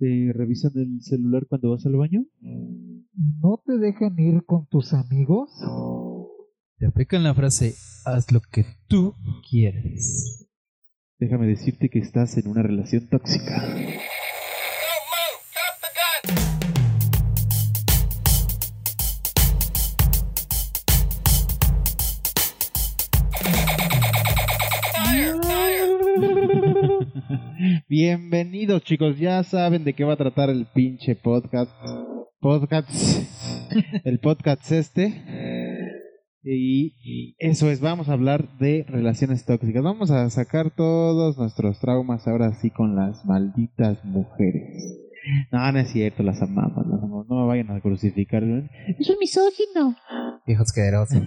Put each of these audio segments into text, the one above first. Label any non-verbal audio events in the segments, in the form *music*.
¿Te revisan el celular cuando vas al baño? ¿No te dejan ir con tus amigos? Te aplican la frase, haz lo que tú quieres. Déjame decirte que estás en una relación tóxica. Bienvenidos chicos, ya saben de qué va a tratar el pinche podcast. Podcast. *laughs* El podcast este. Y eso es, vamos a hablar de relaciones tóxicas. Vamos a sacar todos nuestros traumas ahora sí con las malditas mujeres. No, no es cierto, las amamos, las amamos. No me vayan a crucificar. Es un misógino. Hijo asqueroso.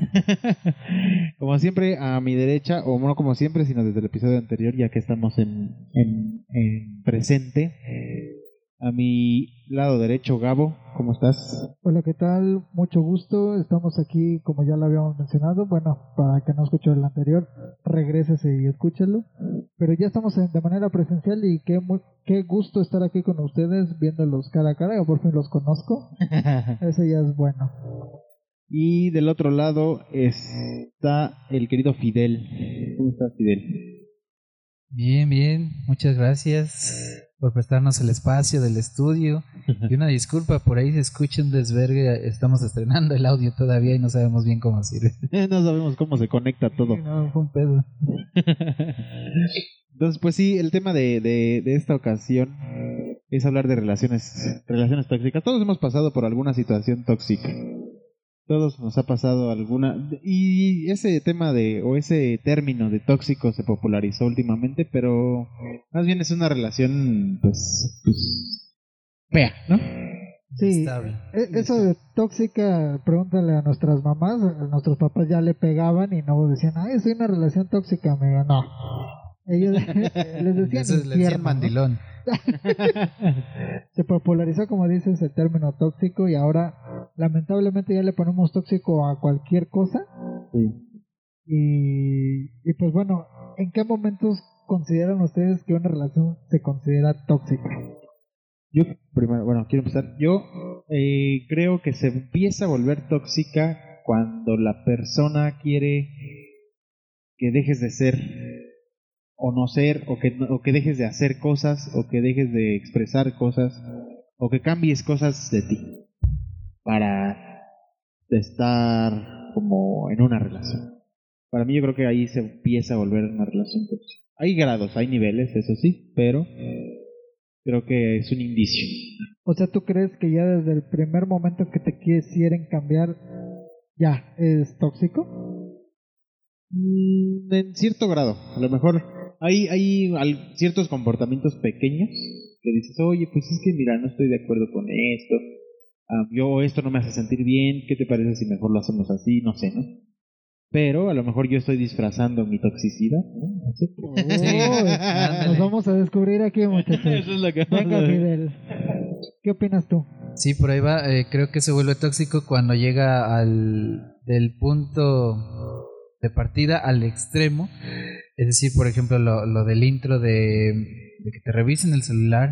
*laughs* como siempre, a mi derecha, o no como siempre, sino desde el episodio anterior, ya que estamos en, en, en presente. A mi lado derecho, Gabo, ¿cómo estás? Hola, ¿qué tal? Mucho gusto. Estamos aquí, como ya lo habíamos mencionado. Bueno, para que no escuche el anterior, regrésese y escúchelo. Pero ya estamos en- de manera presencial y qué, qué gusto estar aquí con ustedes, viéndolos cara a cara. Yo por fin los conozco. *laughs* Eso ya es bueno. y del otro lado está el querido Fidel. ¿Cómo estás, Fidel? Bien, bien, muchas gracias por prestarnos el espacio del estudio. *laughs* Y una disculpa, por ahí se escucha un desvergue, estamos estrenando el audio todavía y no sabemos bien cómo sirve. *laughs* no sabemos cómo se conecta todo. No, fue un pedo. *laughs* Entonces, pues sí, el tema de, de, de esta ocasión es hablar de relaciones, relaciones tóxicas. Todos hemos pasado por alguna situación tóxica. Todos nos ha pasado alguna... Y ese tema de, o ese término de tóxico se popularizó últimamente, pero más bien es una relación, pues, pues fea, ¿no? Sí, e- eso de tóxica, pregúntale a nuestras mamás. a Nuestros papás ya le pegaban y no decían, ay, soy una relación tóxica, amigo. No. Ellos *laughs* les decían Eso le decían ¿no? *laughs* se popularizó, como dices, el término tóxico y ahora lamentablemente ya le ponemos tóxico a cualquier cosa. Y, y pues bueno, ¿en qué momentos consideran ustedes que una relación se considera tóxica? Yo, primero, bueno, quiero empezar. Yo eh, creo que se empieza a volver tóxica cuando la persona quiere que dejes de ser o no ser, o que, o que dejes de hacer cosas, o que dejes de expresar cosas, o que cambies cosas de ti para estar como en una relación. Para mí yo creo que ahí se empieza a volver una relación tóxica. Hay grados, hay niveles, eso sí, pero creo que es un indicio. O sea, ¿tú crees que ya desde el primer momento que te quieren cambiar, ya es tóxico? Mm, en cierto grado, a lo mejor hay, hay ciertos comportamientos pequeños que dices, oye, pues es que mira, no estoy de acuerdo con esto, ah, yo esto no me hace sentir bien, ¿qué te parece si mejor lo hacemos así? No sé, ¿no? Pero a lo mejor yo estoy disfrazando mi toxicidad, ¿no? Uy, *laughs* nos vamos a descubrir aquí, muchachos. *laughs* Eso es lo que Venga, Fidel. ¿Qué opinas tú? Sí, por ahí va. eh, creo que se vuelve tóxico cuando llega al del punto de partida al extremo. Es decir, por ejemplo, lo, lo del intro de, de que te revisen el celular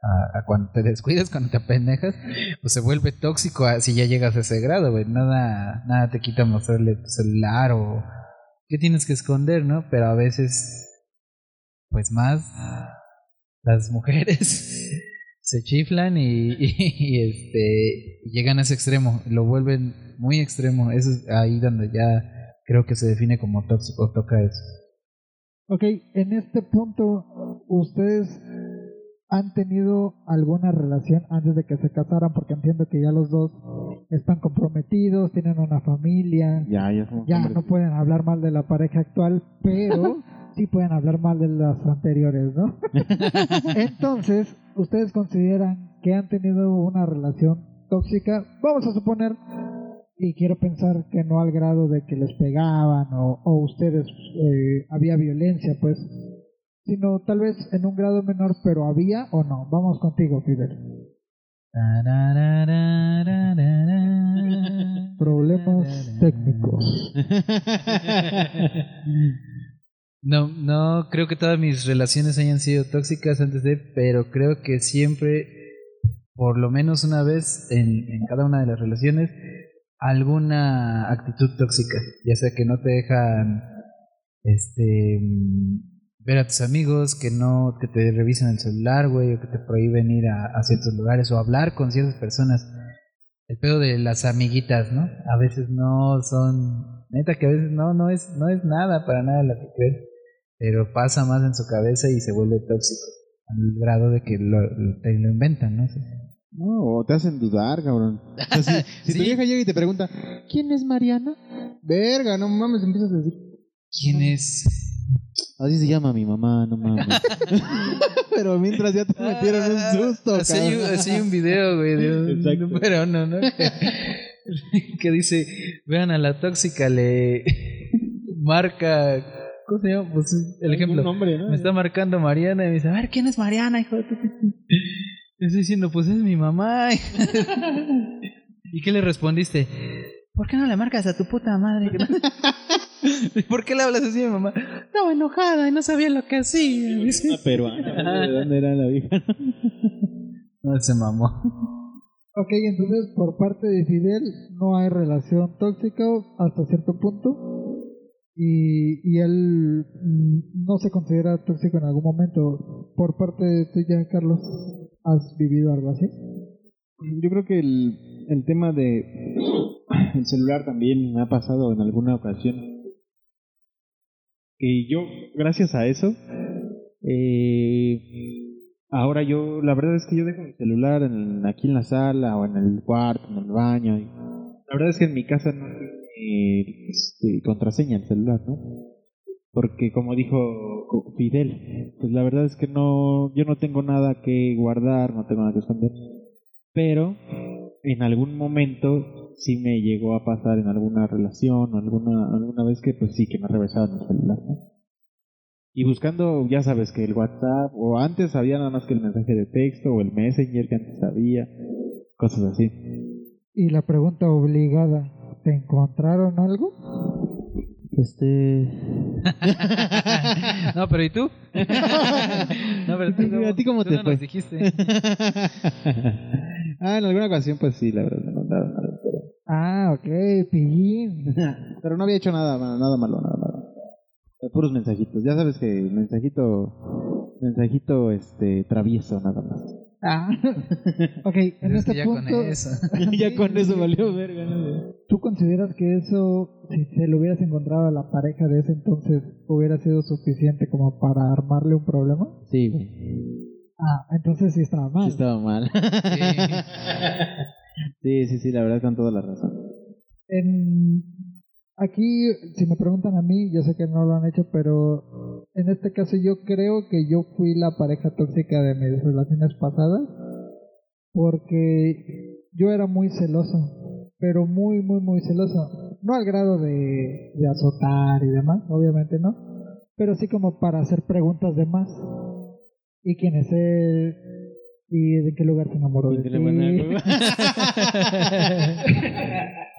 a, a cuando te descuidas, *laughs* cuando te apendejas, pues se vuelve tóxico a- si ya llegas a ese grado. Nada, nada te quita mostrarle tu celular o qué tienes que esconder, ¿no? Pero a veces, pues más, las mujeres *laughs* se chiflan y, *laughs* y, y, este llegan a ese extremo, lo vuelven muy extremo. Eso es ahí donde ya creo que se define como tóxico, toca eso. Ok, en este punto, ¿ustedes han tenido alguna relación antes de que se casaran? Porque entiendo que ya los dos están comprometidos, tienen una familia, Ya, ya somos ya hombres. no pueden hablar mal de la pareja actual, pero *laughs* sí pueden hablar mal de las anteriores, ¿no? *laughs* Entonces, ¿ustedes consideran que han tenido una relación tóxica? Vamos a suponer, y quiero pensar que no al grado de que les pegaban o, o ustedes eh, había violencia, pues, sino tal vez en un grado menor, pero había o no. Vamos contigo, Fidel. *laughs* Problemas técnicos. *laughs* No, no creo que todas mis relaciones hayan sido tóxicas antes de, pero creo que siempre por lo menos una vez en, en cada una de las relaciones alguna actitud tóxica, ya sea que no te dejan este ver a tus amigos, que no que te revisen el celular, güey, o que te prohíben ir a, ciertos lugares o hablar con ciertas personas. El pedo de las amiguitas, ¿no? A veces no son, neta que a veces no no es no es nada para nada lo que crees, pero pasa más en su cabeza y se vuelve tóxico al grado de que lo- te lo inventan, ¿no? No, te hacen dudar, cabrón. O sea, si *laughs* si tu vieja llega y te pregunta, ¿quién es Mariana? Verga, no mames, empiezas a decir. ¿Quién es? Así se llama mi mamá, no *laughs* mames. *laughs* Pero mientras ya te metieron un susto, Así hay, un- cabrón. así hay un video, güey, de un, Exacto. de un peruano, ¿no? Que, que dice, vean a la tóxica, le marca, ¿cómo se llama? Pues el ejemplo. nombre, ¿no? Me está marcando Mariana y me dice, a ver, ¿quién es Mariana, hijo de estoy diciendo, pues es mi mamá. *laughs* ¿Y qué le respondiste? ¿Por qué no le marcas a tu puta madre? *laughs* ¿Por qué le hablas así a mi mamá? Estaba enojada y no sabía lo que hacía. Una peruana. ¿De dónde era la vieja? *laughs* No se mamó. Ok, entonces por parte de Fidel no hay relación tóxica hasta cierto punto y, y él mm, no se considera tóxico en algún momento. Por parte de tuya, Carlos, ¿has vivido algo así? Yo creo que el, el tema de *clears throat* el celular también me ha pasado en alguna ocasión. Y yo, gracias a eso, eh, ahora yo, la verdad es que yo dejo mi celular en- aquí en la sala o en el cuarto, en el baño. la verdad es que en mi casa no tiene este, contraseña el celular, ¿no? Porque como dijo Fidel, pues la verdad es que no, yo no tengo nada que guardar, no tengo nada que esconder pero en algún momento sí me llegó a pasar en alguna relación, alguna alguna vez que pues sí que me revisaban el celular. Y buscando, ya sabes que el WhatsApp o antes había nada más que el mensaje de texto o el Messenger que antes había, cosas así. Y la pregunta obligada, ¿te encontraron algo? Este *laughs* no, pero ¿y tú? *laughs* no, pero tú, ¿A ti cómo tú te no fue? nos dijiste. *laughs* ah, en alguna ocasión pues sí, la verdad me contaron algo, pero, Ah, ok, pillín. pero no había hecho nada nada malo, nada malo. Eh, Puros mensajitos, ya sabes que mensajito mensajito este travieso nada más. Ah, *laughs* ok, en Es este ya punto, con eso. *laughs* *laughs* ya con eso valió verga, ¿no? ¿tú consideras que eso, si se lo hubieras encontrado a la pareja de ese entonces, hubiera sido suficiente como para armarle un problema? Sí, güey. Ah, entonces sí estaba mal. Sí estaba mal. sí, sí, sí, la verdad con toda la razón. En, aquí, si me preguntan a mí, yo sé que no lo han hecho, pero en este caso yo creo que yo fui la pareja tóxica de mis relaciones pasadas, porque yo era muy celoso, pero muy, muy, muy celoso. No al grado de, de azotar y demás, obviamente no, pero sí como para hacer preguntas de más. ¿Y quién es él? ¿Y de qué lugar se enamoró de ti? *laughs* *laughs* *laughs*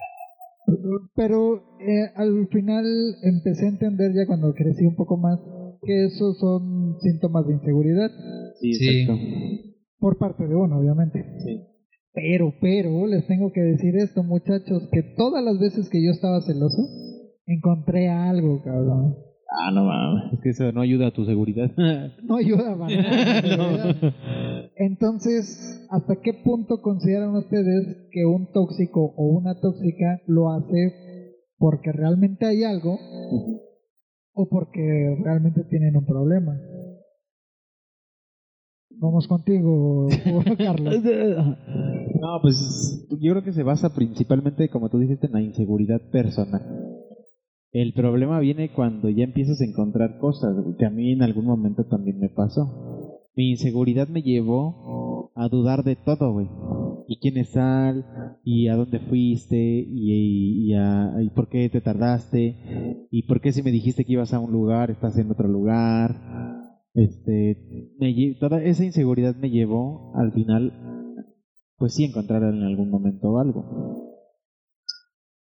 Pero eh, al final empecé a entender ya cuando crecí un poco más que esos son síntomas de inseguridad Sí, Sí. por parte de uno, obviamente. Sí. Pero, pero, les tengo que decir esto, muchachos, que todas las veces que yo estaba celoso, encontré algo, cabrón. Ah, no mames. Es que eso no ayuda a tu seguridad. *laughs* No ayuda para nada. *laughs* Entonces, ¿hasta qué punto consideran ustedes que un tóxico o una tóxica lo hace porque realmente hay algo o porque realmente tienen un problema? Vamos contigo, *laughs* Carlos. No, pues yo creo que se basa principalmente, como tú dijiste, en la inseguridad personal. El problema viene cuando ya empiezas a encontrar cosas, que a mí en algún momento también me pasó. Mi inseguridad me llevó a dudar de todo, güey. Y quién es tal, y a dónde fuiste, y, a- y por qué te tardaste, y por qué si me dijiste que ibas a un lugar, estás en otro lugar. Este, me toda esa inseguridad me llevó al final pues sí encontrar en algún momento algo.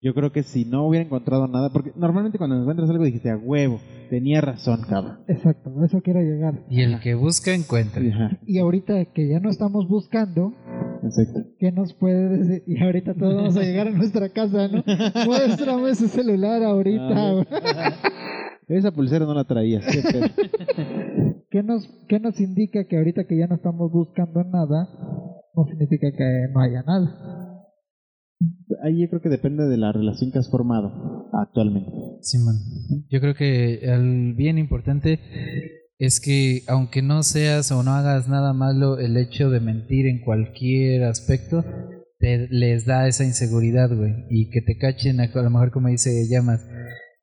Yo creo que si no hubiera encontrado nada, porque normalmente cuando encuentras algo dijiste a huevo, tenía razón, cabrón. Exacto, a eso quiero llegar. Y el que busca encuentra. Ajá. Y ahorita que ya no estamos buscando, Exacto. ¿Qué nos puede decir? Y ahorita todos vamos a llegar a nuestra casa, ¿no? *laughs* Muéstrame ese celular ahorita. güey. *laughs* Esa pulsera no la traías. *laughs* ¿Qué nos, ¿Qué nos indica que ahorita que ya no estamos buscando nada, no significa que no haya nada? Ahí yo creo que depende de la relación que has formado actualmente. Simón. Yo creo que el bien importante es que aunque no seas o no hagas nada malo, el hecho de mentir en cualquier aspecto te les da esa inseguridad, güey. Y que te cachen, a lo mejor como dice Llamas,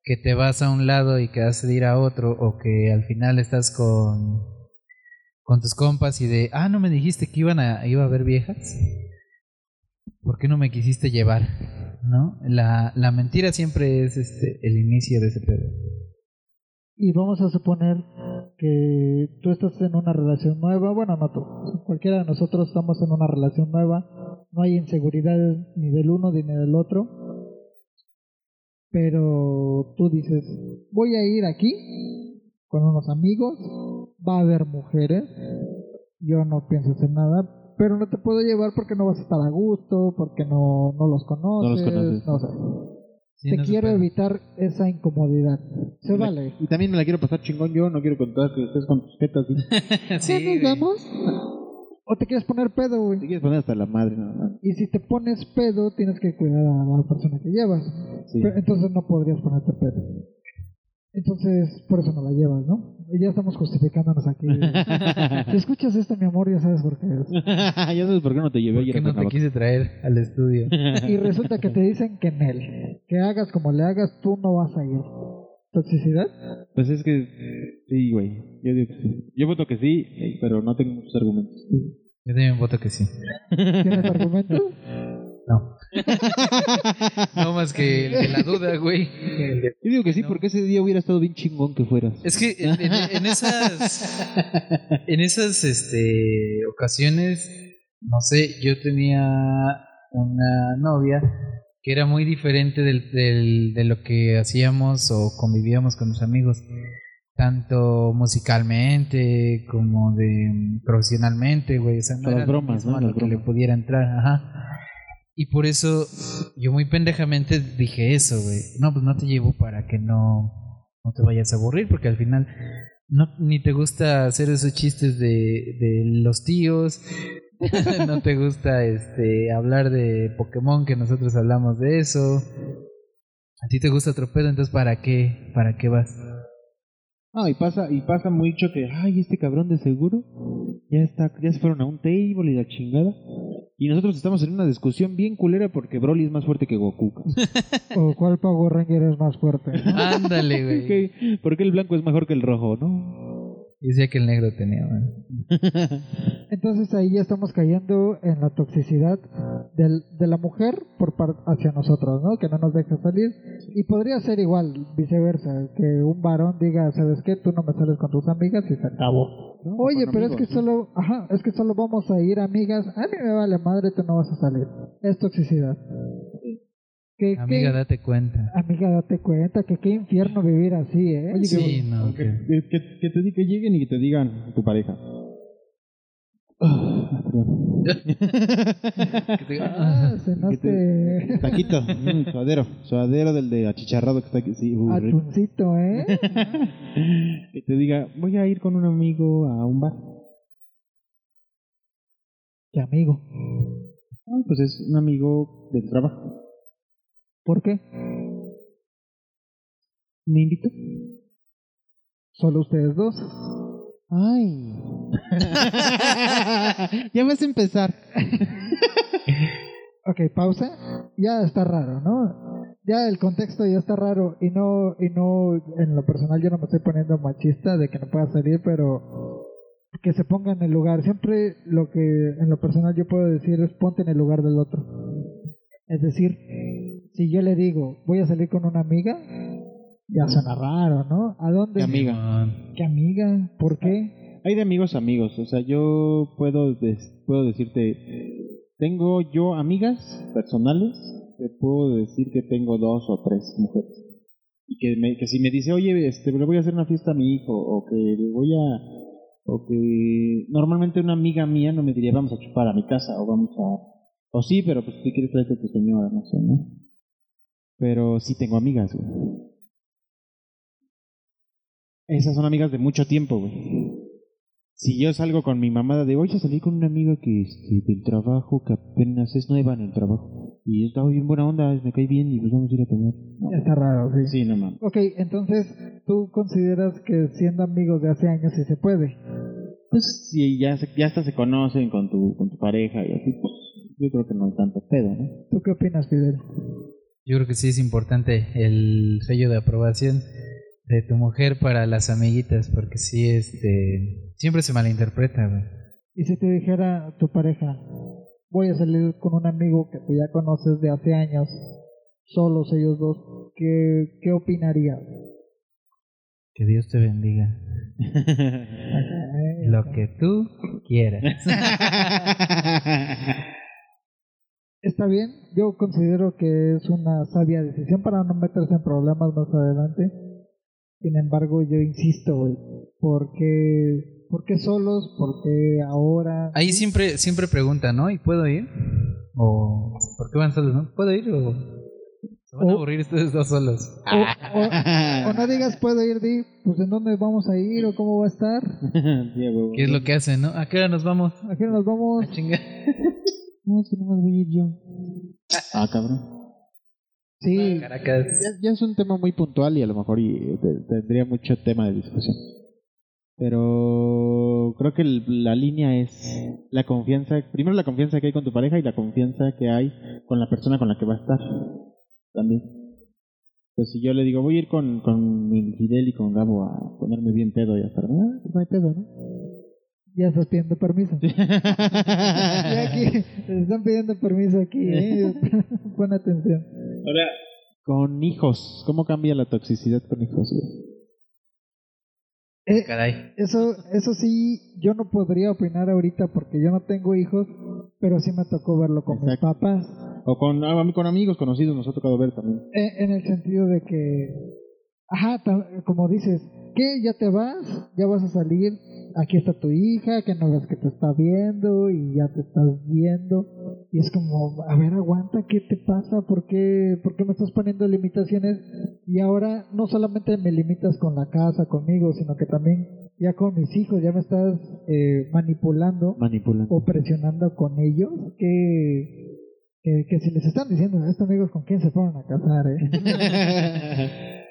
que te vas a un lado y que vas a ir a otro, o que al final estás con, con tus compas y de, ah, no me dijiste que iban a, iba a haber viejas. ¿Por qué no me quisiste llevar? ¿No? La, la mentira siempre es este, el inicio de ese pedo. Y vamos a suponer que tú estás en una relación nueva, bueno, no tú, cualquiera de nosotros estamos en una relación nueva, no hay inseguridades ni del uno ni del otro, pero tú dices, voy a ir aquí con unos amigos, va a haber mujeres, yo no pienso hacer nada, pero no te puedo llevar porque no vas a estar a gusto, porque no, no los conoces, conoces. no sé. Sí, te no quiero evitar esa incomodidad. Se vale. Y también me la quiero pasar chingón yo, no quiero contar que estés con tus jetas. *laughs* ¿sí? Sí, ¿Ya nos vamos? O te quieres poner pedo, güey. Te quieres poner hasta la madre, nada más. Y si te pones pedo, tienes que cuidar a la persona que llevas. Sí. Pero entonces no podrías ponerte pedo. Entonces, por eso no la llevas, ¿no? Y ya estamos justificándonos aquí. *laughs* si escuchas esto, mi amor, ya sabes por qué es. *laughs* ya sabes por qué no te llevé ¿Por ayer no te quise traer al estudio? Y resulta que te dicen que en él, que hagas como le hagas, tú no vas a ir. ¿Toxicidad? Pues es que sí, güey. Yo digo que sí. Yo voto que sí, eh, pero no tengo muchos argumentos. Yo también voto que sí. ¿Tienes argumentos? No. *laughs* no más que el de la duda, güey. Yo digo que sí, No. porque ese día hubiera estado bien chingón que fueras. Es que en, en- en esas en esas este ocasiones, no sé, yo tenía una novia que era muy diferente del, del- de lo que hacíamos o convivíamos con los amigos, tanto musicalmente como de profesionalmente, güey, o sea, no era bromas, mismo ¿no? a lo que le pudiera entrar, ajá. Y por eso yo muy pendejamente dije eso, güey. No, pues no te llevo para que no, no te vayas a aburrir, porque al final no, ni te gusta hacer esos chistes de, de los tíos, *laughs* no te gusta este hablar de Pokémon, que nosotros hablamos de eso. A ti te gusta otro pedo, entonces ¿para qué? ¿Para qué vas? Ah, y pasa, y pasa mucho que, ay, este cabrón de seguro ya está, ya se fueron a un table y la chingada. Y nosotros estamos en una discusión bien culera porque Broly es más fuerte que Goku. ¿O cuál Power Ranger es más fuerte? no? *laughs* Ándale, güey. *laughs* ¿Por qué el blanco es mejor que el rojo, no? Y decía que el negro tenía, man. *laughs* Entonces ahí ya estamos cayendo en la toxicidad del, de la mujer por par- hacia nosotros, ¿no? Que no nos deja salir. Y podría ser igual, viceversa, que un varón diga, ¿sabes qué? Tú no me sales con tus amigas y se acabó. No, Oye, pero es que ¿no? solo, ajá, es que solo vamos a ir amigas. A mí me vale madre, tú no vas a salir. Es toxicidad. Que, Amiga, que- date cuenta. amiga, date cuenta que qué infierno vivir así, ¿eh? Oye, Sí, que, no, que, que- que- que- que te, que lleguen y que te digan tu pareja. Que te Ah, "Ah". cenaste Taquito, mm, suadero, suadero del de achicharrado que está aquí. Sí, atuncito, ¿eh? *laughs* que te diga, voy a ir con un amigo a un bar. Qué amigo. Ah, pues es un amigo del trabajo. ¿Por qué? ¿Me invitó? Solo ustedes dos. Ay. *laughs* ya vas a empezar. *laughs* Ok, pausa. Ya está raro, ¿no? Ya el contexto ya está raro y no y no en lo personal yo no me estoy poniendo machista de que no pueda salir, pero que se ponga en el lugar. Siempre lo que en lo personal yo puedo decir es ponte en el lugar del otro. Es decir, si yo le digo, voy a salir con una amiga, ya suena raro, ¿no? ¿A dónde? ¿Qué amiga? ¿Qué amiga? ¿Por qué? Hay de amigos a amigos. O sea, yo puedo, des- puedo decirte, tengo yo amigas personales, te puedo decir que tengo dos o tres mujeres. Y que, me, que si me dice, oye, este, le voy a hacer una fiesta a mi hijo, o que le voy a, O que normalmente una amiga mía no me diría, vamos a chupar a mi casa, o vamos a... O sí, pero pues si quieres traerte a tu señora, no sé, ¿no? Pero sí tengo amigas, güey. Esas son amigas de mucho tiempo, güey. Si yo salgo con mi mamá de hoy, a salir con una amiga que este, del trabajo, que apenas es nueva en el trabajo. Y está bien buena onda, me cae bien y pues vamos a ir a comer. No. Está raro, sí. Sí, no mames. Ok, entonces, ¿tú consideras que siendo amigos de hace años sí se puede? Pues si ya, se- ya hasta se conocen con tu, con tu pareja y así, pues yo creo que no hay tanto pedo, ¿no? ¿Tú qué opinas, Fidel? Yo creo que sí es importante el sello de aprobación de tu mujer para las amiguitas, porque sí, este, siempre se malinterpreta, güey. Y si te dijera tu pareja, voy a salir con un amigo que tú ya conoces de hace años, solos ellos dos, ¿qué, qué opinarías? Que Dios te bendiga. Lo que tú quieras. *laughs* Está bien, yo considero que es una sabia decisión para no meterse en problemas más adelante. Sin embargo, yo insisto, güey, ¿por qué, por qué solos? ¿Por qué ahora? Ahí siempre, siempre preguntan, ¿no? ¿Y puedo ir? ¿O por qué van solos, no? ¿Puedo ir o se van a aburrir ustedes dos solos? O, o- o no digas puedo ir, di, pues en dónde vamos a ir o cómo va a estar. *laughs* ¿Qué es lo que hacen, no? ¿A qué hora nos vamos? ¿A qué nos vamos? A chingar. *laughs* No, es que nomás voy a ir yo. Ah, cabrón. Sí, Caracas. Ya, ya es un tema muy puntual y a lo mejor y, te- tendría mucho tema de discusión. Pero creo que el- la línea es la confianza, primero la confianza que hay con tu pareja y la confianza que hay con la persona con la que va a estar. También. Pues si yo le digo, voy a ir con, con Fidel y con Gabo a ponerme bien pedo y a estar, ah, pues no hay pedo, ¿no? Ya estás pidiendo permiso. Ya aquí, te están pidiendo permiso aquí, ¿eh? *laughs* Pon atención. Ahora, con hijos, ¿cómo cambia la toxicidad con hijos? Eh, Caray. Eso, eso sí, yo no podría opinar ahorita porque yo no tengo hijos, pero sí me tocó verlo con mis papás. O con, ah, con amigos conocidos nos ha tocado ver también. Eh, en el sentido de que, ajá, como dices, ¿qué? ¿Ya te vas? ¿Ya vas a salir? Aquí está tu hija, que no ves que te está viendo y ya te estás viendo. Y es como, a ver, aguanta, ¿qué te pasa? ¿Por qué, ¿Por qué me estás poniendo limitaciones? Y ahora no solamente me limitas con la casa, conmigo, sino que también ya con mis hijos, ya me estás eh, manipulando Manipulando. o presionando con ellos que, que, que si les están diciendo a estos amigos con quién se fueron a casar, ¿eh? *laughs*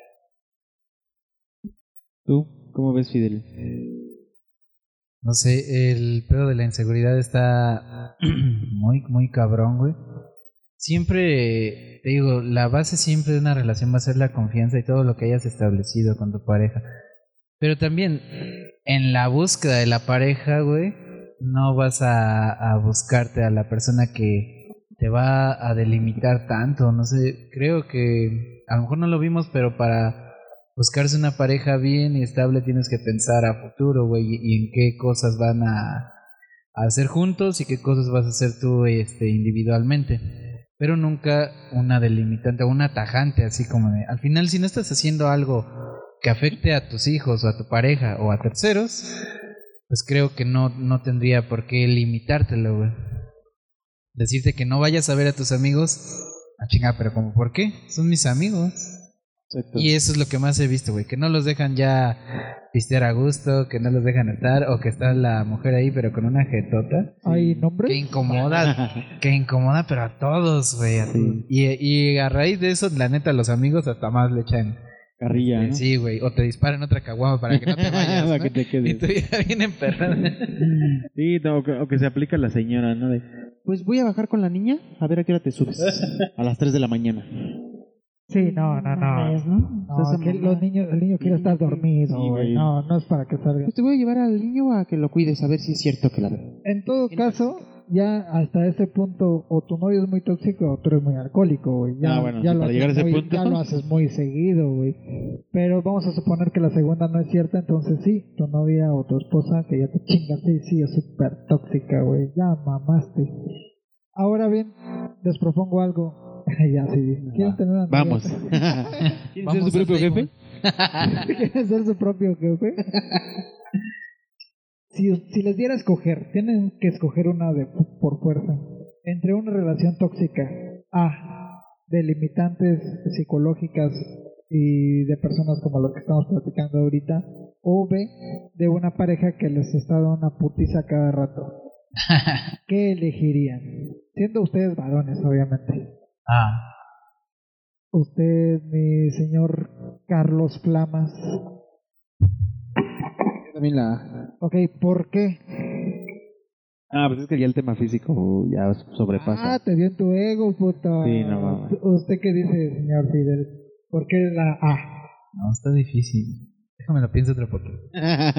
¿Tú cómo ves, Fidel? No sé, el pedo de la inseguridad está *clears throat* muy, muy cabrón, güey. Siempre, te digo, la base siempre de una relación va a ser la confianza y todo lo que hayas establecido con tu pareja. Pero también, en la búsqueda de la pareja, güey, no vas a, a buscarte a la persona que te va a delimitar tanto. No sé, creo que a lo mejor no lo vimos, pero para buscarse una pareja bien y estable tienes que pensar a futuro, güey, y, en qué cosas van a, a hacer juntos y qué cosas vas a hacer tú este, individualmente. Pero nunca una delimitante o una tajante, así como de, al final si no estás haciendo algo que afecte a tus hijos o a tu pareja o a terceros, pues creo que no, no tendría por qué limitártelo, güey. Decirte que no vayas a ver a tus amigos, a chingar, pero como, ¿por qué? Son mis amigos. Exacto. Y eso es lo que más he visto, güey. Que no los dejan ya pistear a gusto, que no los dejan estar, o que está la mujer ahí, pero con una jetota. ¿Hay nombres? Que incomoda, que incomoda, pero a todos, güey. Sí. Y, y a raíz de eso, la neta, los amigos hasta más le echan. Carrilla, ¿no? Sí, güey. O te disparan otra caguama para que no te *laughs* vayas. Para ¿no? que te Y quedes. tú ya bien. Sí, no, o, que, o que se aplica la señora, ¿no? De, pues voy a bajar con la niña, a ver a qué hora te subes. *laughs* a las 3 de la mañana. Sí, no, no, no. ¿no? No, Esa que los niños, el niño quiere estar dormido, Sí, güey. güey. No, no es para que salga. Pues te voy a llevar al niño a que lo cuides, a ver si es cierto que la ve. En todo caso, ya hasta ese punto, o tu novio es muy tóxico o tú eres muy alcohólico, güey. Ya, Ah, bueno, ya sí, lo para haces llegar a ese muy- punto. Ya lo haces muy seguido, güey. Pero vamos a suponer que la segunda no es cierta, entonces sí, tu novia o tu esposa que ya te chingaste, sí, es súper tóxica, güey. Ya mamaste. Ahora bien, les propongo algo. *laughs* ya, sí. ¿Quieren tener una? Vamos. *laughs* ¿Quieres ser Vamos su a propio Facebook. jefe? *laughs* ¿Quieren ser su propio jefe? si, si les diera a escoger, tienen que escoger una de por fuerza, entre una relación tóxica, A, de limitantes psicológicas y de personas como lo que estamos platicando ahorita, o B, de una pareja que les está dando una putiza cada rato. ¿Qué elegirían? Siendo ustedes varones, obviamente. Ah, Usted, mi señor Carlos Flamas. Yo también la... Ok, ¿por qué? Ah, pues es que ya el tema físico ya sobrepasa. Ah, te dio en tu ego, puto. Sí, no mames. ¿Usted qué dice, señor Fidel? ¿Por qué la A? no, está difícil. Déjame lo pienso otro poquito. Ah,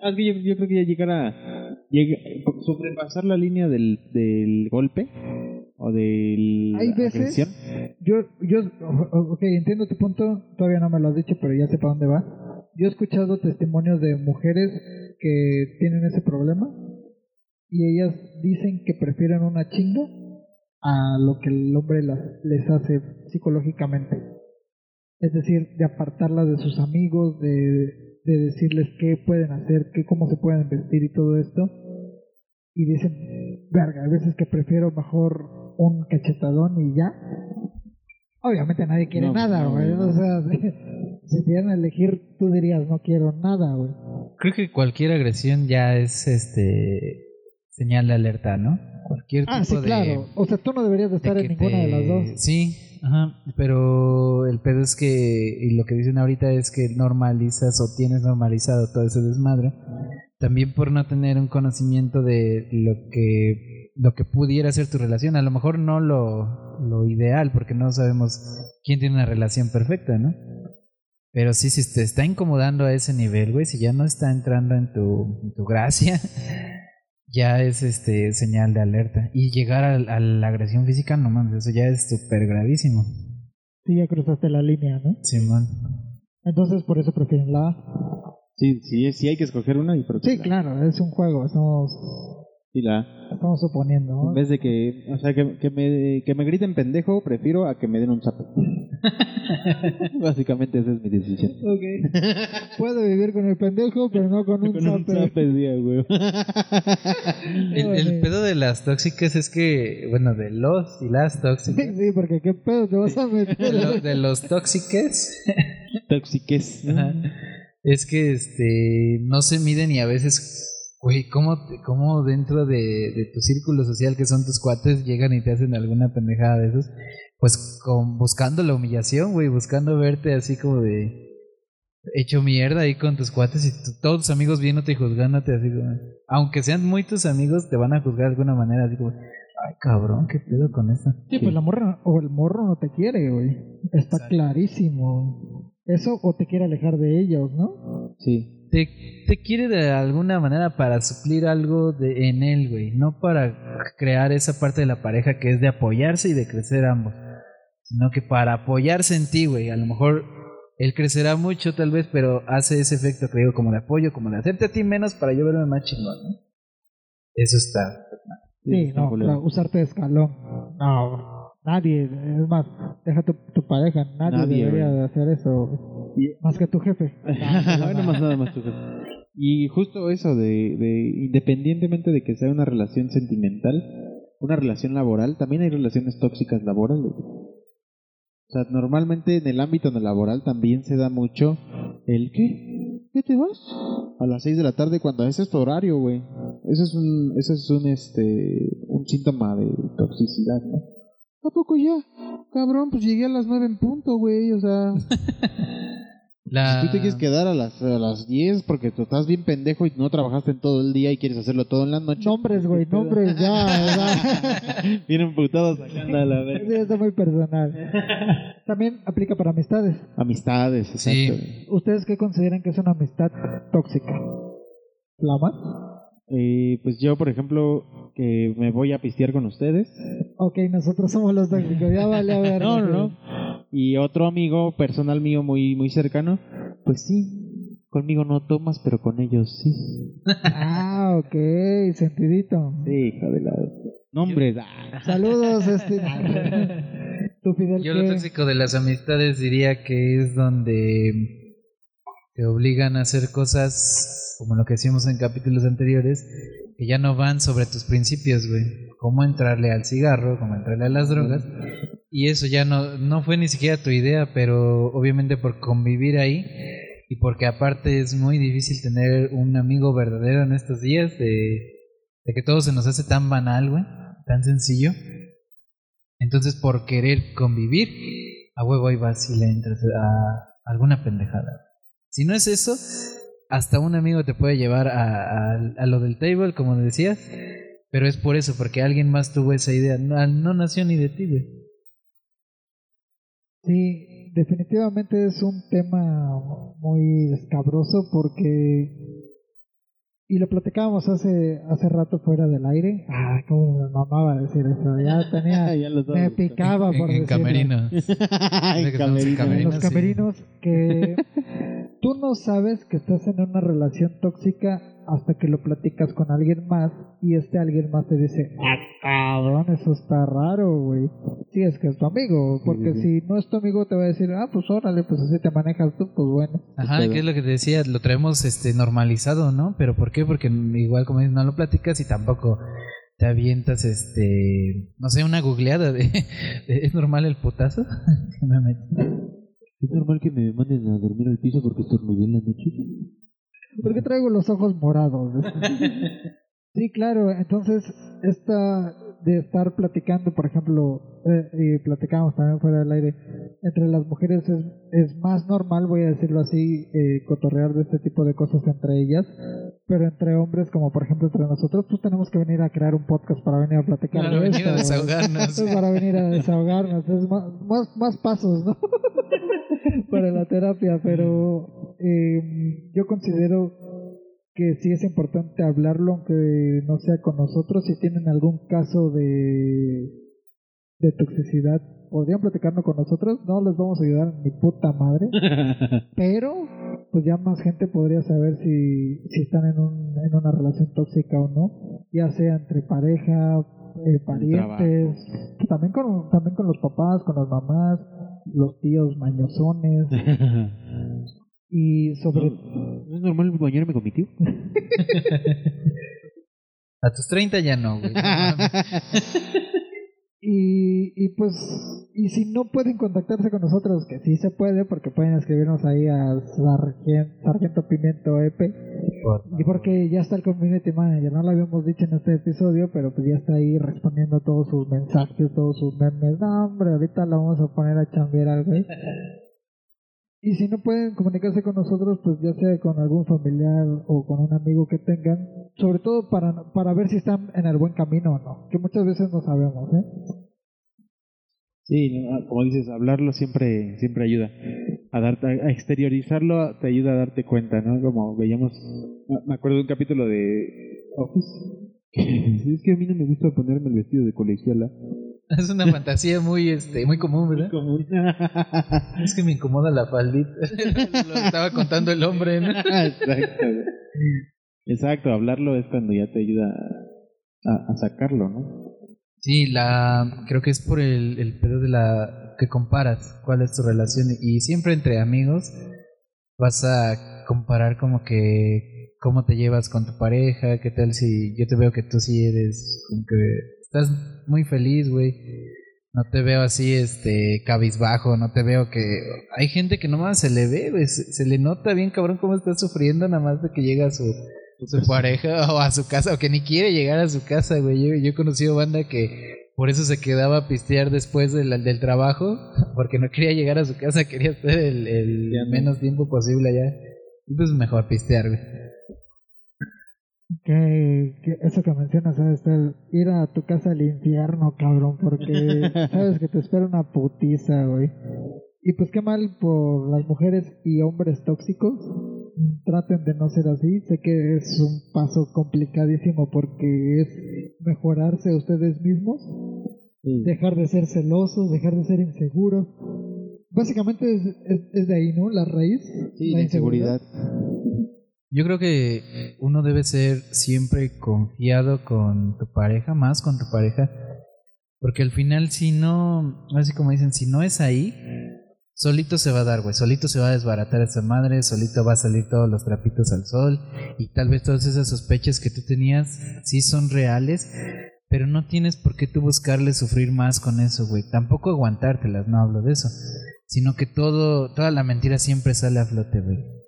*laughs* es que yo, yo creo que ya llegar a llega- sobrepasar la línea del, del golpe o del Hay veces- agresión. Yo, yo, ok, entiendo tu punto, todavía no me lo has dicho, pero ya sé para dónde va. Yo he escuchado testimonios de mujeres que tienen ese problema y ellas dicen que prefieren una chinga a lo que el hombre las- les hace psicológicamente. Es decir, de apartarlas de sus amigos, de, de decirles qué pueden hacer, qué, cómo se pueden vestir y todo esto. Y dicen, verga, a veces que prefiero mejor un cachetadón y ya. Obviamente nadie quiere No, nada, güey. no. O sea, si pudieran elegir, tú dirías, no quiero nada, güey. Creo que cualquier agresión ya es este señal de alerta, ¿no? Cualquier tipo Ah, sí, de, claro. O sea, tú no deberías de de estar en que ninguna de las dos. Sí, ajá, pero el pedo es que, y lo que dicen ahorita es que normalizas o tienes normalizado todo ese desmadre, también por no tener un conocimiento de lo que, lo que pudiera ser tu relación, a lo mejor no lo, lo ideal, porque no sabemos quién tiene una relación perfecta, ¿no? Pero sí, si te está incomodando a ese nivel, güey, si ya no está entrando en tu, en tu gracia, *laughs* ya es este señal de alerta. Y llegar a, a la agresión física, no mames, eso ya es súper gravísimo. Sí, ya cruzaste la línea, ¿no? Simón. Entonces, por eso prefieren la. Sí, sí, sí hay que escoger una y Sí, claro, es un juego, estamos, Sí, la estamos suponiendo, ¿no? En vez de que, o sea, que, que me, que me griten pendejo, prefiero a que me den un zape. *laughs* Básicamente esa es mi decisión. Ok. Puedo vivir con el pendejo, pero no con un Con un zape. zape, sí, a huevo. *laughs* El, el pedo de las tóxicas es que, bueno, de los y las tóxicas. Sí, porque qué pedo te vas a *laughs* De, meter. lo- de los tóxiques Toxiques. Ajá. Es que este no se miden y a veces, güey, ¿cómo, te- cómo dentro de, de tu círculo social que son tus cuates llegan y te hacen alguna pendejada de esos? Pues con, buscando la humillación, güey, buscando verte así como de hecho mierda ahí con tus cuates y tu- todos tus amigos viéndote y juzgándote así como, aunque sean muy tus amigos, te van a juzgar de alguna manera así como, ay cabrón, qué pedo con eso. Sí, pues la morra o el morro no te quiere, güey. Está Exacto. clarísimo. Eso o te quiere alejar de ellos, ¿no? Sí. te, te quiere de alguna manera para suplir algo de, en él, güey. No para crear esa parte de la pareja que es de apoyarse y de crecer ambos. Sino que para apoyarse en ti, güey. A lo mejor él crecerá mucho tal vez, pero hace ese efecto, creo, como de apoyo, como de hacerte a ti menos para yo verme más chingón, ¿no? Eso está. Sí, está no, usarte de escalón. No, nadie, es más, deja tu, tu pareja, nadie, Nadie, debería de hacer eso. Y- Más que tu jefe. *laughs* nada más, nada más. tú sabes. Y justo eso de, de, independientemente de que sea una relación sentimental, una relación laboral, también hay relaciones tóxicas laborales. O sea, normalmente en el ámbito laboral también se da mucho el ¿qué? ¿Qué te vas? A las 6 de la tarde cuando ese es tu horario, güey. Eso es un, eso es un, este, un síntoma de toxicidad, ¿no? ¿A poco ya? Cabrón, pues llegué a las 9 en punto, güey, o sea... *laughs* La... Si tú te quieres quedar a las, a las 10 porque tú estás bien pendejo y no trabajaste en todo el día y quieres hacerlo todo en la noche. Nombres, güey, *laughs* nombres, ya. *laughs* Bien emputados sacando a la vez. Sí, está muy personal. También aplica para amistades. Amistades, Sí. exacto. ¿Ustedes qué consideran que es una amistad tóxica? ¿Flamas? Eh, pues yo, por ejemplo, que me voy a pistear con ustedes. Ok, nosotros somos los tóxicos, ya vale a ver. *laughs* No, no, no. Y otro amigo personal mío muy, muy cercano, pues sí. Conmigo no tomas, pero con ellos sí. Ah, ok, sentidito. Sí, hija de la... Nombres. ah. Saludos, este. *laughs* ¿Tú, Fidel, Yo lo tóxico de las amistades diría que es donde te obligan a hacer cosas como lo que hicimos en capítulos anteriores, que ya no van sobre tus principios, güey. Cómo entrarle al cigarro, cómo entrarle a las drogas. Y eso ya no, no fue ni siquiera tu idea, pero obviamente por convivir ahí y porque aparte es muy difícil tener un amigo verdadero en estos días de, de que todo se nos hace tan banal, güey, tan sencillo. Entonces por querer convivir, a huevo ahí vas y le entras a alguna pendejada. Si no es eso, hasta un amigo te puede llevar a, a, a lo del table, como decías, pero es por eso, porque alguien más tuvo esa idea. No, no nació ni de ti, güey. Sí, definitivamente es un tema muy escabroso porque y lo platicábamos hace hace rato fuera del aire. Ah, cómo me mamaba decir eso. Ya tenía *laughs* Ya lo me picaba por En, en decirlo. camerinos. *laughs* En estamos en camerino. En camerinos, los sí. camerinos que *laughs* tú no sabes que estás en una relación tóxica hasta que lo platicas con alguien más y este alguien más te dice, ah, cabrón, eso está raro, güey. Sí, es que es tu amigo, porque sí, sí. si no es tu amigo te va a decir, ah, pues órale, pues así te manejas tú, pues bueno. Ajá, que es lo que te decía, lo traemos este normalizado, ¿no? Pero ¿por qué? Porque igual como dices, no lo platicas y tampoco te avientas este, no sé, una googleada de, *laughs* de, ¿es normal el putazo? *laughs* Que me metí. ¿Es normal que me manden a dormir al piso porque estornudé en la noche? ¿Por qué traigo los ojos morados? *laughs* Sí, claro, entonces esta de estar platicando, por ejemplo, eh, y platicamos también fuera del aire, entre las mujeres es, es más normal, voy a decirlo así, eh, cotorrear de este tipo de cosas entre ellas, pero entre hombres, como por ejemplo entre nosotros, pues tenemos que venir a crear un podcast para venir a platicar Para de venir a desahogarnos. es para venir a desahogarnos, es más, más, más pasos, ¿no? *laughs* para la terapia, pero eh, yo considero que sí es importante hablarlo, aunque no sea con nosotros. Si tienen algún caso de, de toxicidad, podrían platicarlo con nosotros. No les vamos a ayudar ni puta madre, *laughs* pero pues ya más gente podría saber si, si están en, un, en una relación tóxica o no, ya sea entre pareja, eh, parientes, también con, también con los papás, con las mamás, los tíos mañosones *laughs* y sobre ¿No es normal bañarme con mi tío? *laughs* A tus 30 ya no, güey. *laughs* Y, y pues, y si no pueden contactarse con nosotros, que sí se puede, porque pueden escribirnos ahí a Sargento, Sargento Pimiento EP, y porque ya está el Community Manager, no lo habíamos dicho en este episodio, pero pues ya está ahí respondiendo todos sus mensajes, todos sus memes. No, hombre, ahorita la vamos a poner a chambear al güey. *laughs* Y si no pueden comunicarse con nosotros, pues ya sea con algún familiar o con un amigo que tengan, sobre todo para, para ver si están en el buen camino o no, que muchas veces no sabemos, ¿eh? Sí, ah, como dices, hablarlo siempre siempre ayuda. A, darte, a exteriorizarlo te ayuda a darte cuenta, ¿no? Como veíamos, me- me acuerdo de un capítulo de Office. *laughs* que es que a mí no me gusta ponerme el vestido de colegiala. *laughs* Es una fantasía muy, este, muy común, ¿verdad? Común. *laughs* Es que me incomoda la faldita. *laughs* Lo estaba contando el hombre, ¿no? Exacto. Exacto, hablarlo es cuando ya te ayuda a, a sacarlo, ¿no? Sí, la creo que es por el, el pedo de la que comparas cuál es tu relación y siempre entre amigos vas a comparar como que cómo te llevas con tu pareja, qué tal si yo te veo que tú sí eres como que estás muy feliz, güey. No te veo así, este, cabizbajo, no te veo que... Hay gente que nomás se le ve, güey, se, se le nota bien cabrón cómo está sufriendo nada más de que llega a su, su pareja *laughs* o a su casa, o que ni quiere llegar a su casa, güey. Yo, yo he conocido banda que por eso se quedaba a pistear después del, del trabajo, *laughs* porque no quería llegar a su casa, quería estar el, el menos tiempo posible allá. Y pues mejor pistear, güey. Que, que eso que mencionas, ¿sabes? El ir a tu casa al infierno, cabrón, porque *laughs* sabes que te espera una putiza, güey. Y pues qué mal por las mujeres y hombres tóxicos. Traten de no ser así. Sé que es un paso complicadísimo porque es mejorarse ustedes mismos, dejar de ser celosos, dejar de ser inseguros. Básicamente es, es, es de ahí, ¿no? La raíz. Sí, la inseguridad. Yo creo que uno debe ser siempre confiado con tu pareja, más con tu pareja, porque al final si no, así como dicen, si no es ahí, solito se va a dar, güey, solito se va a desbaratar esa madre, solito va a salir todos los trapitos al sol y tal vez todas esas sospechas que tú tenías sí son reales, pero no tienes por qué tú buscarle sufrir más con eso, güey. Tampoco aguantártelas, no hablo de eso, sino que todo toda la mentira siempre sale a flote, güey.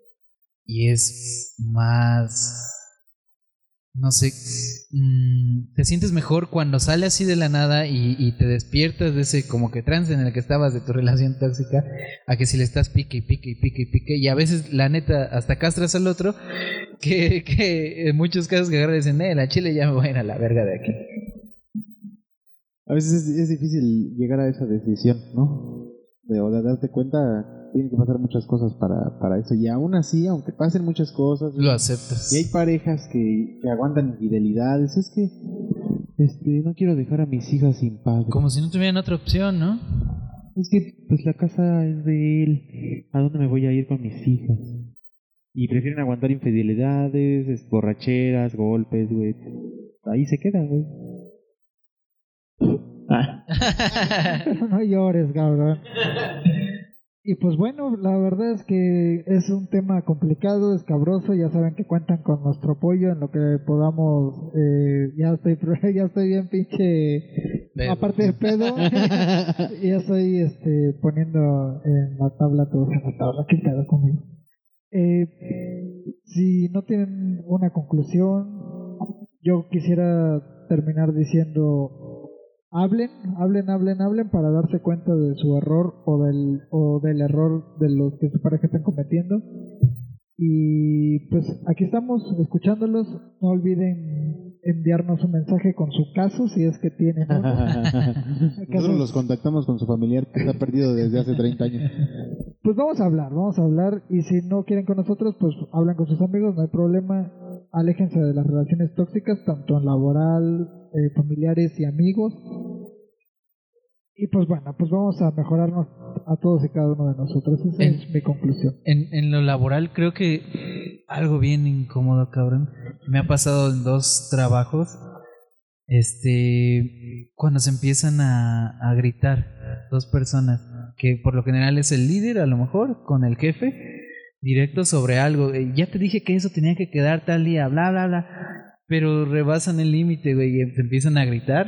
Y es más no sé, mm, te sientes mejor cuando sale así de la nada y, te despiertas de ese como que trance en el que estabas de tu *laughs* relación tóxica, a que si le estás pique y pique y pique y pique, y a veces la neta hasta castras al otro, *laughs* que, que en muchos casos que agarran y dicen, eh, la chile ya me voy a ir a la verga de aquí. A veces es, es difícil llegar a esa decisión, ¿no? De, o de darte cuenta tienen que pasar muchas cosas para, para eso. Y aún así, aunque pasen muchas cosas. Lo aceptas. Y hay parejas que, que aguantan infidelidades. Es que este, no quiero dejar a mis hijas sin padre. Como si no tuvieran otra opción, ¿no? Es que pues la casa es de él. ¿A dónde me voy a ir con mis hijas? Y prefieren aguantar infidelidades, borracheras, golpes, güey. Ahí se quedan, güey. *laughs* no llores, cabrón. *laughs* Y pues bueno, la verdad es que es un tema complicado, escabroso, ya saben que cuentan con nuestro apoyo en lo que podamos, eh, ya estoy *laughs* ya estoy bien pinche, aparte de pedo, *laughs* ya estoy este, poniendo en la tabla todos en la tabla, que pedo conmigo. Eh, si no tienen una conclusión, yo quisiera terminar diciendo hablen, hablen, hablen, hablen para darse cuenta de su error o del, o del error de los que su pareja están cometiendo. Y pues aquí estamos escuchándolos. No olviden enviarnos un mensaje con su caso si es que tienen. *laughs* Nosotros los contactamos con su familiar que está perdido desde hace 30 años. Pues vamos a hablar, vamos a hablar. Y si no quieren con nosotros, pues hablan con sus amigos, no hay problema. Aléjense de las relaciones tóxicas, tanto en laboral, eh, familiares y amigos. Y pues bueno, pues vamos a mejorarnos a todos y cada uno de nosotros. Esa es mi conclusión. En, en lo laboral creo que algo bien incómodo, cabrón. Me ha pasado en dos trabajos. Este, cuando se empiezan a, a gritar dos personas, que por lo general es el líder, a lo mejor, con el jefe, directo sobre algo. Eh, ya te dije que eso tenía que quedar tal día, bla, bla, bla. Pero rebasan el límite, güey, y se empiezan a gritar.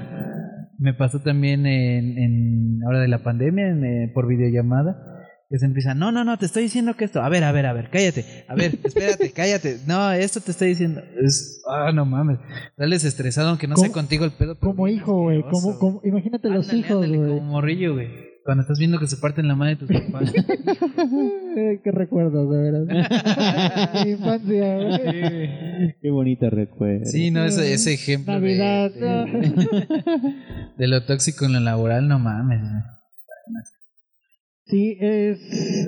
Me pasó también en, en hora de la pandemia, eh, por videollamada, que se empieza, no, no, no, te estoy diciendo que esto, a ver, a ver, a ver, cállate, a ver, *laughs* espérate, cállate, no, esto te estoy diciendo, es, ah, no mames, dales estresado aunque no sé contigo el pedo. Como hijo, güey, como, como, imagínate los hijos, güey. Como morrillo, güey. Cuando estás viendo que se parten la madre de tus papás. *laughs* Qué recuerdos, de verdad. *laughs* Mi infancia, güey. Qué bonita recuerdo. Sí, no, ese, ese ejemplo. Navidad. De, *laughs* de, lo tóxico en lo laboral, no mames. Sí, es,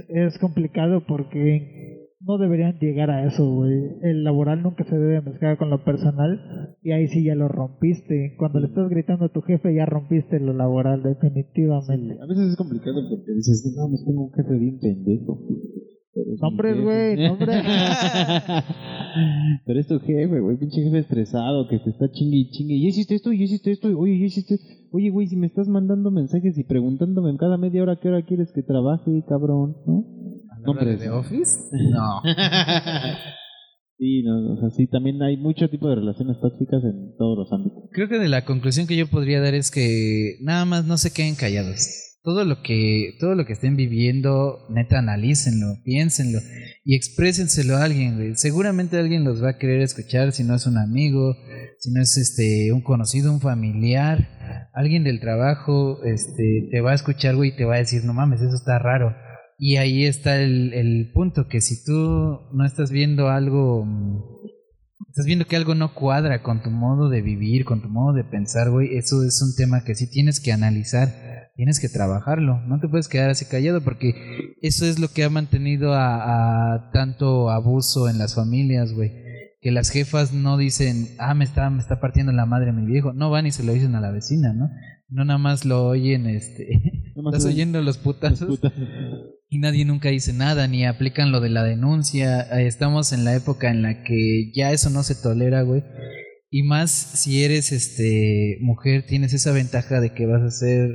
es complicado porque no deberían llegar a eso, güey. El laboral nunca se debe mezclar con lo personal y ahí sí ya lo rompiste. Cuando le estás gritando a tu jefe ya rompiste lo laboral, definitivamente. a veces es complicado porque dices, no, me tengo un jefe bien pendejo. Nombres, güey, nombres. *laughs* Pero es tu jefe, güey, pinche jefe estresado que te está chingue y chingue. Y hiciste esto, y hiciste esto, oye, y hiciste. Oye, güey, si me estás mandando mensajes y preguntándome en cada media hora qué hora quieres que trabaje, cabrón, ¿no? De Office? *laughs* No. sí, no, o sea, sí, también hay mucho tipo de relaciones tóxicas en todos los ámbitos. Creo que de la conclusión que yo podría dar es que nada más no se queden callados. Todo lo que todo lo que estén viviendo, neta analícenlo, piénsenlo y exprésenselo a alguien, Seguramente alguien los va a querer escuchar si no es un amigo, si no es este un conocido, un familiar, alguien del trabajo, este te va a escuchar, güey, y te va a decir, "No mames, eso está raro." Y ahí está el, el punto, que si tú no estás viendo algo, estás viendo que algo no cuadra con tu modo de vivir, con tu modo de pensar, güey, eso es un tema que sí tienes que analizar, tienes que trabajarlo, no te puedes quedar así callado porque eso es lo que ha mantenido a, a tanto abuso en las familias, güey. Que las jefas no dicen, ah, me está, me está partiendo la madre mi viejo, no van y se lo dicen a la vecina, ¿no? No nada más lo oyen, este, *laughs* estás oyendo los putazos y nadie nunca dice nada ni aplican lo de la denuncia. Eh, estamos en la época en la que ya eso no se tolera, güey. Y más si eres este mujer tienes esa ventaja de que vas a ser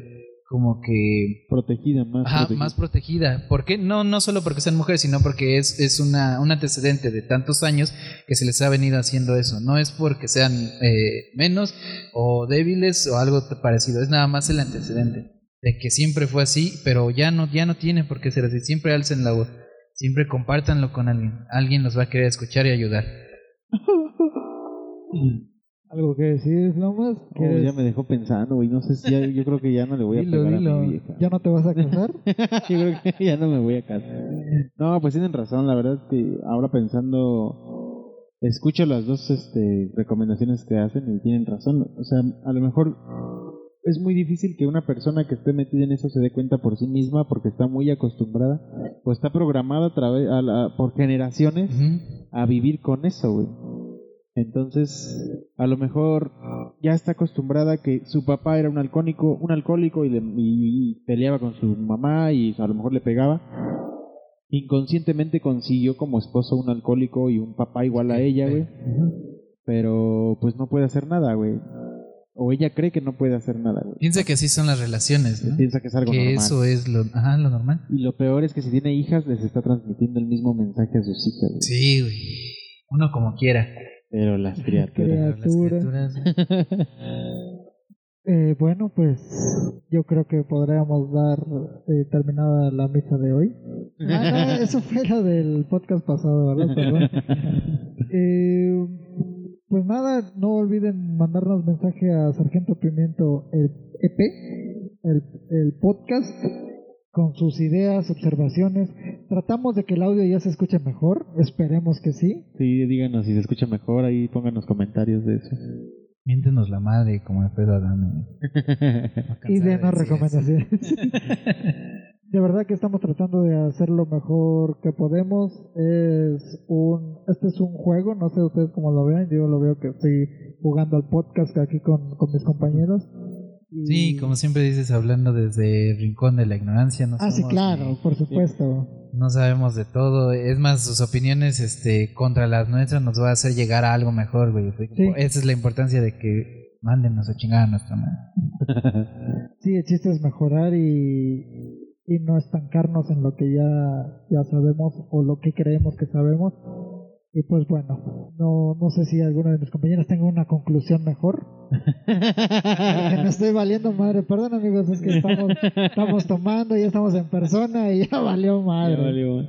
como que Protegida, más Ajá, protegida. más protegida. ¿Por qué? No, no solo porque sean mujeres, sino porque es, es una, un antecedente de tantos años que se les ha venido haciendo eso. No es porque sean eh, menos o débiles o algo parecido, es nada más el antecedente de que siempre fue así, pero ya no, ya no tiene por qué ser así. Siempre alcen la voz, siempre compártanlo con alguien. Alguien los va a querer escuchar y ayudar. *laughs* ¿Algo que decir, Lomas? Oh, ¿Quieres- ya me dejó pensando, güey. No sé si ya, yo creo que ya no le voy a Dilo, pegar dilo. a mi vieja. ¿Ya no te vas a casar? *laughs* yo creo que ya no me voy a casar. No, pues tienen razón. La verdad es que ahora pensando, escucho las dos este, recomendaciones que hacen y tienen razón. O sea, a lo mejor es muy difícil que una persona que esté metida en eso se dé cuenta por sí misma porque está muy acostumbrada o está programada a través, a la- por generaciones a vivir con eso, güey. Entonces, a lo mejor ya está acostumbrada que su papá era un alcohólico, un alcohólico y, le- y- y peleaba con su mamá y a lo mejor le pegaba. Inconscientemente consiguió como esposo un alcohólico y un papá igual a ella, güey. Pero pues no puede hacer nada, güey. O ella cree que no puede hacer nada, güey. Piensa que así son las relaciones, ¿no? Piensa que es algo que normal. eso es lo, ajá, lo normal. Y lo peor es que si tiene hijas les está transmitiendo el mismo mensaje a sus hijas, güey. Sí, güey. Uno como quiera. Pero las criaturas. Pero las Criatura. criaturas, Eh, bueno, pues yo creo que podríamos dar eh, terminada la misa de hoy. Ah, no, eso fue lo del podcast pasado, ¿verdad? Perdón. *laughs* Eh, pues nada, no olviden mandarnos mensaje a Sargento Pimiento el EP, el, el podcast, con sus ideas, observaciones. Tratamos de que el audio ya se escuche mejor, esperemos que sí. Sí, díganos si se escucha mejor, ahí pónganos comentarios de eso. Miéntenos la madre como el pedo Adame. y denos recomendaciones. *laughs* de verdad que estamos tratando de hacer lo mejor que podemos. Es un, este es un juego, no sé ustedes cómo lo vean. Yo lo veo que estoy jugando al podcast aquí con, con mis compañeros. Sí, como siempre dices, hablando desde el rincón de la ignorancia. No Ah, sí, claro, ni- por supuesto. No sabemos de todo. Es más, sus opiniones este, contra las nuestras nos va a hacer llegar a algo mejor, güey. Sí. Esa es la importancia de que mándenos a chingar a nuestra madre. *laughs* Sí, el chiste es mejorar y, y no estancarnos en lo que ya, ya sabemos o lo que creemos que sabemos. Y pues bueno, no, no sé si alguno de mis compañeros tenga una conclusión mejor. *laughs* que me estoy valiendo madre. Perdón amigos, es que estamos, estamos tomando, ya estamos en persona y ya valió madre. Ya valió.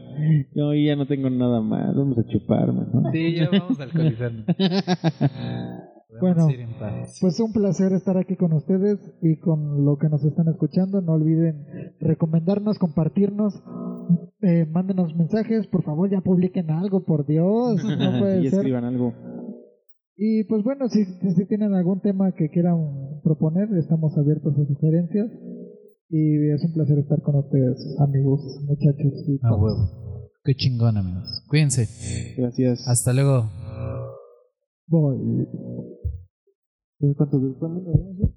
Yo ya no tengo nada más, vamos a chupar, ¿no? Sí, ya vamos alcoholizando. *laughs* Bueno. ir en paz. Pues un placer estar aquí con ustedes y con lo que nos están escuchando. No olviden recomendarnos, compartirnos, eh, mándenos mensajes, por favor ya publiquen algo, por Dios, no *laughs* puede y ser. escriban algo. Y pues bueno, si, si, tienen algún tema que quieran proponer, estamos abiertos a sugerencias. Y es un placer estar con ustedes, amigos, muchachos. y A todos. huevo. Qué chingón, amigos. Cuídense. Gracias. Hasta luego. Bom, e... os cantadores também né?